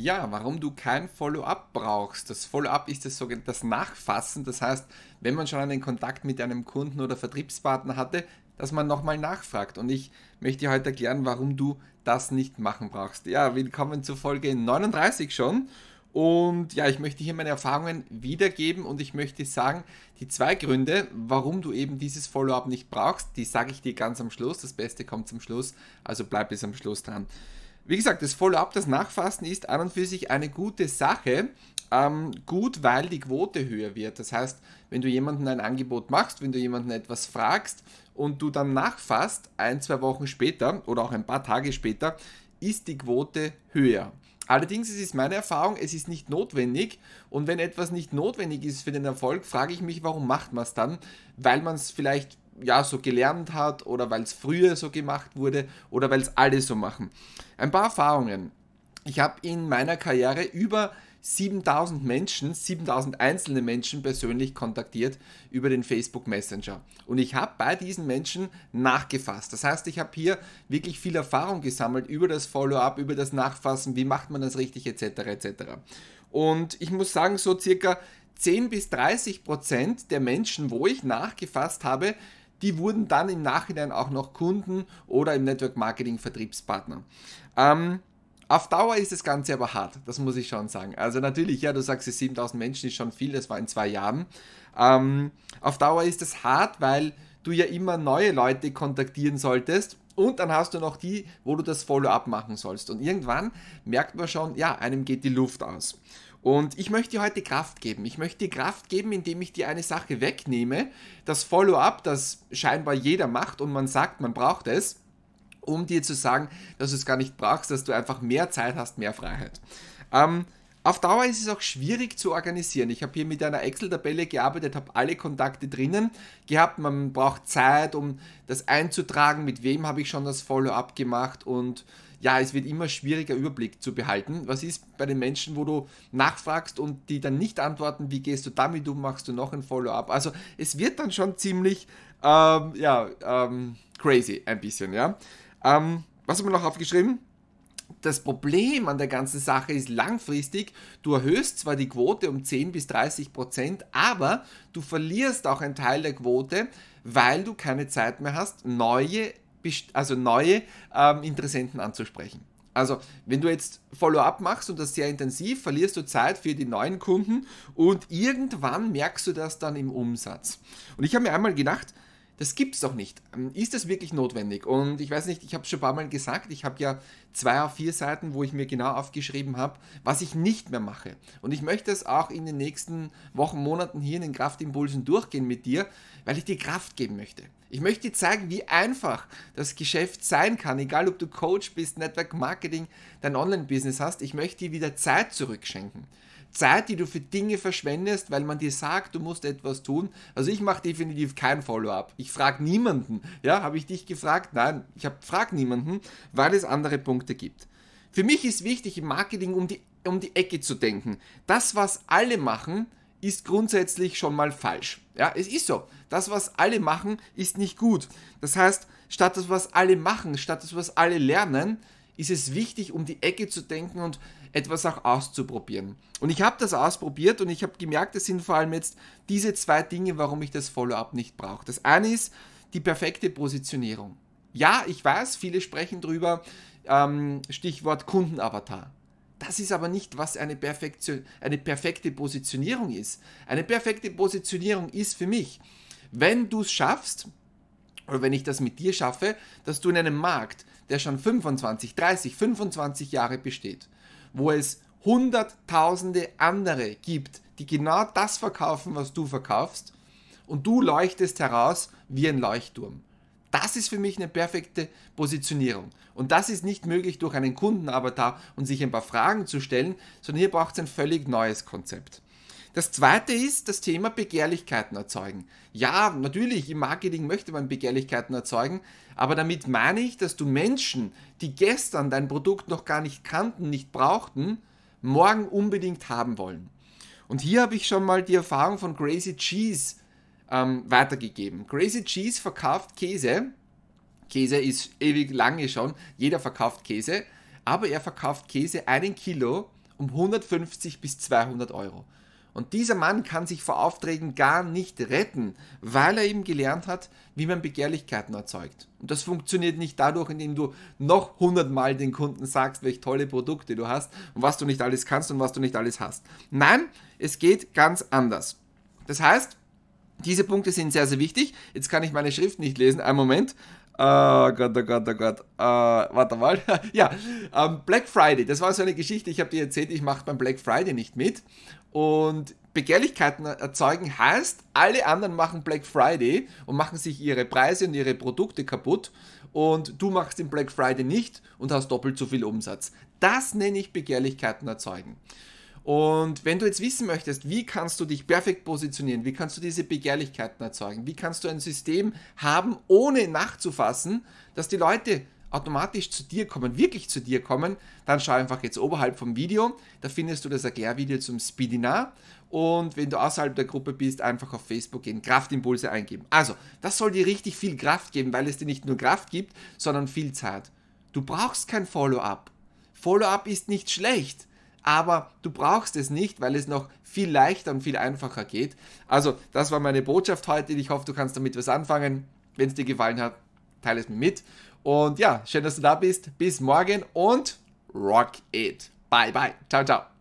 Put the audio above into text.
Ja, warum du kein Follow-up brauchst. Das Follow-up ist das das Nachfassen. Das heißt, wenn man schon einen Kontakt mit einem Kunden oder Vertriebspartner hatte, dass man nochmal nachfragt. Und ich möchte dir heute erklären, warum du das nicht machen brauchst. Ja, willkommen zur Folge 39 schon. Und ja, ich möchte hier meine Erfahrungen wiedergeben und ich möchte sagen, die zwei Gründe, warum du eben dieses Follow-up nicht brauchst, die sage ich dir ganz am Schluss. Das Beste kommt zum Schluss, also bleib bis am Schluss dran. Wie gesagt, das Follow-up, das Nachfassen ist an und für sich eine gute Sache. Ähm, gut, weil die Quote höher wird. Das heißt, wenn du jemandem ein Angebot machst, wenn du jemanden etwas fragst und du dann nachfasst, ein, zwei Wochen später oder auch ein paar Tage später, ist die Quote höher. Allerdings ist es meine Erfahrung, es ist nicht notwendig und wenn etwas nicht notwendig ist für den Erfolg, frage ich mich, warum macht man es dann? Weil man es vielleicht ja so gelernt hat oder weil es früher so gemacht wurde oder weil es alle so machen. Ein paar Erfahrungen. Ich habe in meiner Karriere über 7000 Menschen, 7000 einzelne Menschen persönlich kontaktiert über den Facebook Messenger. Und ich habe bei diesen Menschen nachgefasst. Das heißt, ich habe hier wirklich viel Erfahrung gesammelt über das Follow-up, über das Nachfassen, wie macht man das richtig, etc. etc. Und ich muss sagen, so circa 10 bis 30 Prozent der Menschen, wo ich nachgefasst habe, die wurden dann im Nachhinein auch noch Kunden oder im Network Marketing Vertriebspartner. Ähm, auf Dauer ist das Ganze aber hart, das muss ich schon sagen. Also natürlich, ja, du sagst, 7000 Menschen ist schon viel, das war in zwei Jahren. Ähm, auf Dauer ist es hart, weil du ja immer neue Leute kontaktieren solltest und dann hast du noch die, wo du das Follow-up machen sollst. Und irgendwann merkt man schon, ja, einem geht die Luft aus. Und ich möchte dir heute Kraft geben. Ich möchte dir Kraft geben, indem ich dir eine Sache wegnehme, das Follow-up, das scheinbar jeder macht und man sagt, man braucht es, um dir zu sagen, dass du es gar nicht brauchst, dass du einfach mehr Zeit hast, mehr Freiheit. Ähm, auf Dauer ist es auch schwierig zu organisieren. Ich habe hier mit einer Excel-Tabelle gearbeitet, habe alle Kontakte drinnen gehabt. Man braucht Zeit, um das einzutragen, mit wem habe ich schon das Follow-up gemacht und ja, es wird immer schwieriger, Überblick zu behalten. Was ist bei den Menschen, wo du nachfragst und die dann nicht antworten, wie gehst du damit um, machst du noch ein Follow-up? Also es wird dann schon ziemlich, ähm, ja, ähm, crazy ein bisschen, ja. Ähm, was haben wir noch aufgeschrieben? Das Problem an der ganzen Sache ist langfristig, du erhöhst zwar die Quote um 10 bis 30 Prozent, aber du verlierst auch einen Teil der Quote, weil du keine Zeit mehr hast, neue also neue ähm, Interessenten anzusprechen. Also, wenn du jetzt Follow-up machst und das sehr intensiv, verlierst du Zeit für die neuen Kunden und irgendwann merkst du das dann im Umsatz. Und ich habe mir einmal gedacht, das gibt es doch nicht. Ähm, ist das wirklich notwendig? Und ich weiß nicht, ich habe es schon ein paar Mal gesagt, ich habe ja zwei auf vier Seiten, wo ich mir genau aufgeschrieben habe, was ich nicht mehr mache. Und ich möchte es auch in den nächsten Wochen, Monaten hier in den Kraftimpulsen durchgehen mit dir, weil ich dir Kraft geben möchte. Ich möchte dir zeigen, wie einfach das Geschäft sein kann, egal ob du Coach bist, Network Marketing, dein Online-Business hast. Ich möchte dir wieder Zeit zurückschenken. Zeit, die du für Dinge verschwendest, weil man dir sagt, du musst etwas tun. Also ich mache definitiv kein Follow-up. Ich frage niemanden. Ja, habe ich dich gefragt? Nein, ich frage niemanden, weil es andere Punkte gibt. Für mich ist wichtig im Marketing um die, um die Ecke zu denken. Das, was alle machen, ist grundsätzlich schon mal falsch. Ja, es ist so. Das, was alle machen, ist nicht gut. Das heißt, statt das, was alle machen, statt das, was alle lernen, ist es wichtig, um die Ecke zu denken und etwas auch auszuprobieren. Und ich habe das ausprobiert und ich habe gemerkt, es sind vor allem jetzt diese zwei Dinge, warum ich das Follow-up nicht brauche. Das eine ist die perfekte Positionierung. Ja, ich weiß, viele sprechen drüber, ähm, Stichwort Kundenavatar. Das ist aber nicht, was eine, eine perfekte Positionierung ist. Eine perfekte Positionierung ist für mich, wenn du es schaffst, oder wenn ich das mit dir schaffe, dass du in einem Markt, der schon 25, 30, 25 Jahre besteht, wo es hunderttausende andere gibt, die genau das verkaufen, was du verkaufst, und du leuchtest heraus wie ein Leuchtturm. Das ist für mich eine perfekte Positionierung. Und das ist nicht möglich durch einen Kundenavatar und sich ein paar Fragen zu stellen, sondern hier braucht es ein völlig neues Konzept. Das zweite ist das Thema Begehrlichkeiten erzeugen. Ja, natürlich, im Marketing möchte man Begehrlichkeiten erzeugen, aber damit meine ich, dass du Menschen, die gestern dein Produkt noch gar nicht kannten, nicht brauchten, morgen unbedingt haben wollen. Und hier habe ich schon mal die Erfahrung von Crazy Cheese ähm, weitergegeben. Crazy Cheese verkauft Käse. Käse ist ewig lange schon, jeder verkauft Käse, aber er verkauft Käse einen Kilo um 150 bis 200 Euro. Und dieser Mann kann sich vor Aufträgen gar nicht retten, weil er eben gelernt hat, wie man Begehrlichkeiten erzeugt. Und das funktioniert nicht dadurch, indem du noch hundertmal den Kunden sagst, welche tolle Produkte du hast und was du nicht alles kannst und was du nicht alles hast. Nein, es geht ganz anders. Das heißt, diese Punkte sind sehr, sehr wichtig. Jetzt kann ich meine Schrift nicht lesen. Einen Moment. Oh Gott, oh Gott, oh Gott. Uh, warte mal. ja, ähm, Black Friday, das war so eine Geschichte. Ich habe dir erzählt, ich mache beim Black Friday nicht mit. Und Begehrlichkeiten erzeugen heißt, alle anderen machen Black Friday und machen sich ihre Preise und ihre Produkte kaputt. Und du machst den Black Friday nicht und hast doppelt so viel Umsatz. Das nenne ich Begehrlichkeiten erzeugen. Und wenn du jetzt wissen möchtest, wie kannst du dich perfekt positionieren, wie kannst du diese Begehrlichkeiten erzeugen, wie kannst du ein System haben, ohne nachzufassen, dass die Leute automatisch zu dir kommen, wirklich zu dir kommen, dann schau einfach jetzt oberhalb vom Video, da findest du das Erklärvideo zum Speedinar und wenn du außerhalb der Gruppe bist, einfach auf Facebook gehen, Kraftimpulse eingeben. Also, das soll dir richtig viel Kraft geben, weil es dir nicht nur Kraft gibt, sondern viel Zeit. Du brauchst kein Follow-up. Follow-up ist nicht schlecht aber du brauchst es nicht, weil es noch viel leichter und viel einfacher geht. Also, das war meine Botschaft heute. Ich hoffe, du kannst damit was anfangen. Wenn es dir gefallen hat, teile es mir mit. Und ja, schön, dass du da bist. Bis morgen und rock it. Bye, bye. Ciao, ciao.